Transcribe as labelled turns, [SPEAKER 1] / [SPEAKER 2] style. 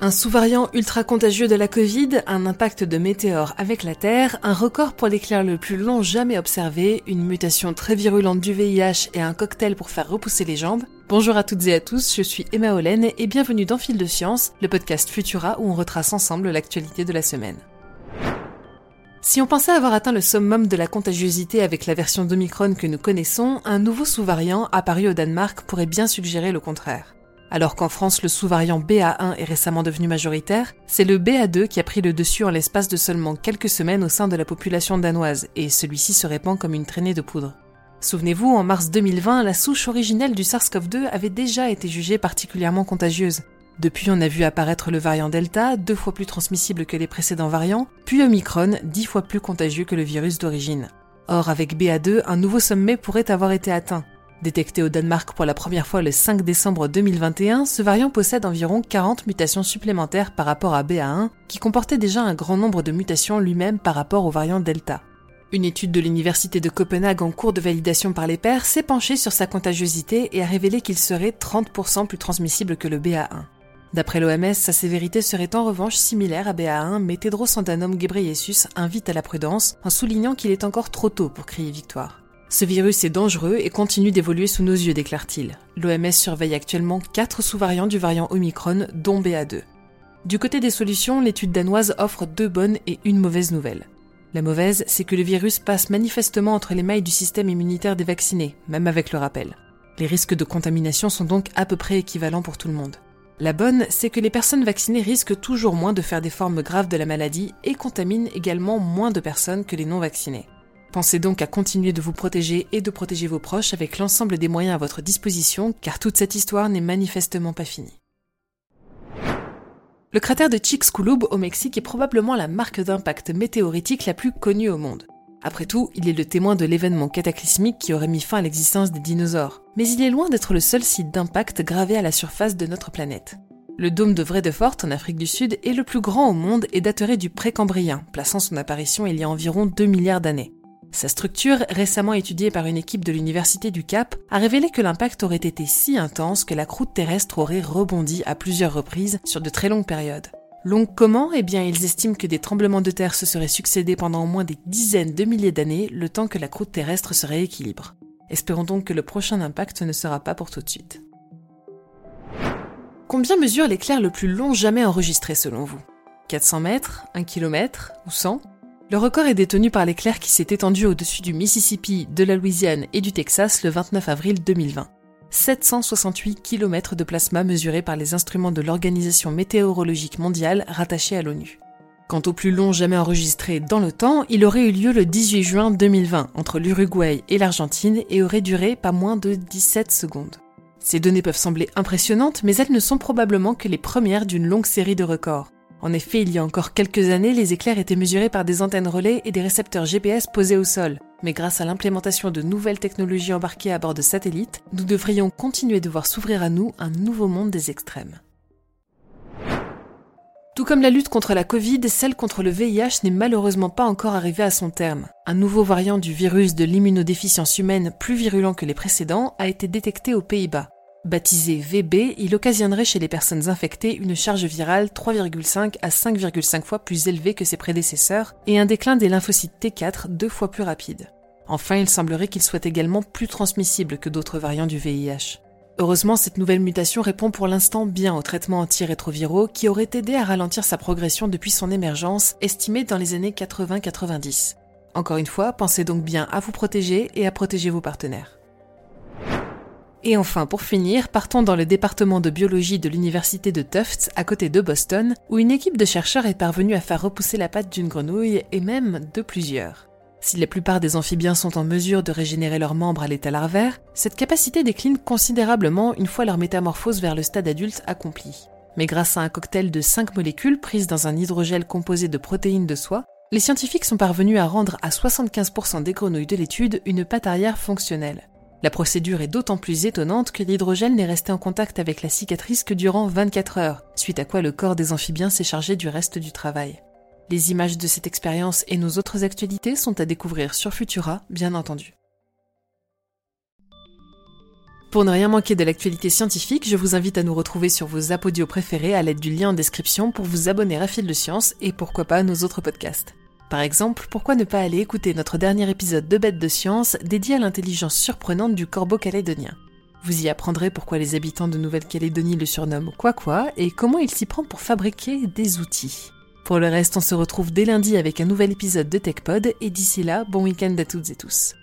[SPEAKER 1] Un sous-variant ultra contagieux de la Covid, un impact de météore avec la Terre, un record pour l'éclair le plus long jamais observé, une mutation très virulente du VIH et un cocktail pour faire repousser les jambes. Bonjour à toutes et à tous, je suis Emma Hollen et bienvenue dans Fil de Science, le podcast Futura où on retrace ensemble l'actualité de la semaine. Si on pensait avoir atteint le summum de la contagiosité avec la version d'Omicron que nous connaissons, un nouveau sous-variant apparu au Danemark pourrait bien suggérer le contraire. Alors qu'en France, le sous-variant BA1 est récemment devenu majoritaire, c'est le BA2 qui a pris le dessus en l'espace de seulement quelques semaines au sein de la population danoise, et celui-ci se répand comme une traînée de poudre. Souvenez-vous, en mars 2020, la souche originelle du SARS-CoV-2 avait déjà été jugée particulièrement contagieuse. Depuis, on a vu apparaître le variant Delta, deux fois plus transmissible que les précédents variants, puis Omicron, dix fois plus contagieux que le virus d'origine. Or, avec BA2, un nouveau sommet pourrait avoir été atteint. Détecté au Danemark pour la première fois le 5 décembre 2021, ce variant possède environ 40 mutations supplémentaires par rapport à BA1, qui comportait déjà un grand nombre de mutations lui-même par rapport au variant Delta. Une étude de l'université de Copenhague en cours de validation par les pairs s'est penchée sur sa contagiosité et a révélé qu'il serait 30% plus transmissible que le BA1. D'après l'OMS, sa sévérité serait en revanche similaire à BA1, mais Tedros Adhanom Ghebreyesus invite à la prudence en soulignant qu'il est encore trop tôt pour crier victoire. Ce virus est dangereux et continue d'évoluer sous nos yeux, déclare-t-il. L'OMS surveille actuellement 4 sous-variants du variant Omicron, dont BA2. Du côté des solutions, l'étude danoise offre deux bonnes et une mauvaise nouvelle. La mauvaise, c'est que le virus passe manifestement entre les mailles du système immunitaire des vaccinés, même avec le rappel. Les risques de contamination sont donc à peu près équivalents pour tout le monde. La bonne, c'est que les personnes vaccinées risquent toujours moins de faire des formes graves de la maladie et contaminent également moins de personnes que les non vaccinées. Pensez donc à continuer de vous protéger et de protéger vos proches avec l'ensemble des moyens à votre disposition, car toute cette histoire n'est manifestement pas finie. Le cratère de Chicxulub au Mexique est probablement la marque d'impact météoritique la plus connue au monde. Après tout, il est le témoin de l'événement cataclysmique qui aurait mis fin à l'existence des dinosaures. Mais il est loin d'être le seul site d'impact gravé à la surface de notre planète. Le dôme de Vredefort en Afrique du Sud est le plus grand au monde et daterait du Précambrien, plaçant son apparition il y a environ 2 milliards d'années. Sa structure, récemment étudiée par une équipe de l'Université du Cap, a révélé que l'impact aurait été si intense que la croûte terrestre aurait rebondi à plusieurs reprises sur de très longues périodes. Longue comment? Eh bien, ils estiment que des tremblements de terre se seraient succédés pendant au moins des dizaines de milliers d'années, le temps que la croûte terrestre se rééquilibre. Espérons donc que le prochain impact ne sera pas pour tout de suite. Combien mesure l'éclair le plus long jamais enregistré selon vous? 400 mètres? 1 km Ou 100 le record est détenu par l'éclair qui s'est étendu au-dessus du Mississippi, de la Louisiane et du Texas le 29 avril 2020. 768 km de plasma mesurés par les instruments de l'Organisation météorologique mondiale rattachée à l'ONU. Quant au plus long jamais enregistré dans le temps, il aurait eu lieu le 18 juin 2020 entre l'Uruguay et l'Argentine et aurait duré pas moins de 17 secondes. Ces données peuvent sembler impressionnantes, mais elles ne sont probablement que les premières d'une longue série de records. En effet, il y a encore quelques années, les éclairs étaient mesurés par des antennes relais et des récepteurs GPS posés au sol. Mais grâce à l'implémentation de nouvelles technologies embarquées à bord de satellites, nous devrions continuer de voir s'ouvrir à nous un nouveau monde des extrêmes. Tout comme la lutte contre la Covid, celle contre le VIH n'est malheureusement pas encore arrivée à son terme. Un nouveau variant du virus de l'immunodéficience humaine plus virulent que les précédents a été détecté aux Pays-Bas. Baptisé VB, il occasionnerait chez les personnes infectées une charge virale 3,5 à 5,5 fois plus élevée que ses prédécesseurs et un déclin des lymphocytes T4 deux fois plus rapide. Enfin, il semblerait qu'il soit également plus transmissible que d'autres variants du VIH. Heureusement, cette nouvelle mutation répond pour l'instant bien aux traitements antirétroviraux qui auraient aidé à ralentir sa progression depuis son émergence, estimée dans les années 80-90. Encore une fois, pensez donc bien à vous protéger et à protéger vos partenaires. Et enfin, pour finir, partons dans le département de biologie de l'université de Tufts, à côté de Boston, où une équipe de chercheurs est parvenue à faire repousser la patte d'une grenouille, et même de plusieurs. Si la plupart des amphibiens sont en mesure de régénérer leurs membres à l'état larvaire, cette capacité décline considérablement une fois leur métamorphose vers le stade adulte accompli. Mais grâce à un cocktail de 5 molécules prises dans un hydrogel composé de protéines de soie, les scientifiques sont parvenus à rendre à 75% des grenouilles de l'étude une patte arrière fonctionnelle. La procédure est d'autant plus étonnante que l'hydrogel n'est resté en contact avec la cicatrice que durant 24 heures, suite à quoi le corps des amphibiens s'est chargé du reste du travail. Les images de cette expérience et nos autres actualités sont à découvrir sur Futura, bien entendu. Pour ne rien manquer de l'actualité scientifique, je vous invite à nous retrouver sur vos apodios préférés à l'aide du lien en description pour vous abonner à Fil de Science et pourquoi pas à nos autres podcasts. Par exemple, pourquoi ne pas aller écouter notre dernier épisode de Bêtes de Science dédié à l'intelligence surprenante du corbeau calédonien? Vous y apprendrez pourquoi les habitants de Nouvelle-Calédonie le surnomment Quoi Quoi et comment il s'y prend pour fabriquer des outils. Pour le reste, on se retrouve dès lundi avec un nouvel épisode de TechPod et d'ici là, bon week-end à toutes et tous.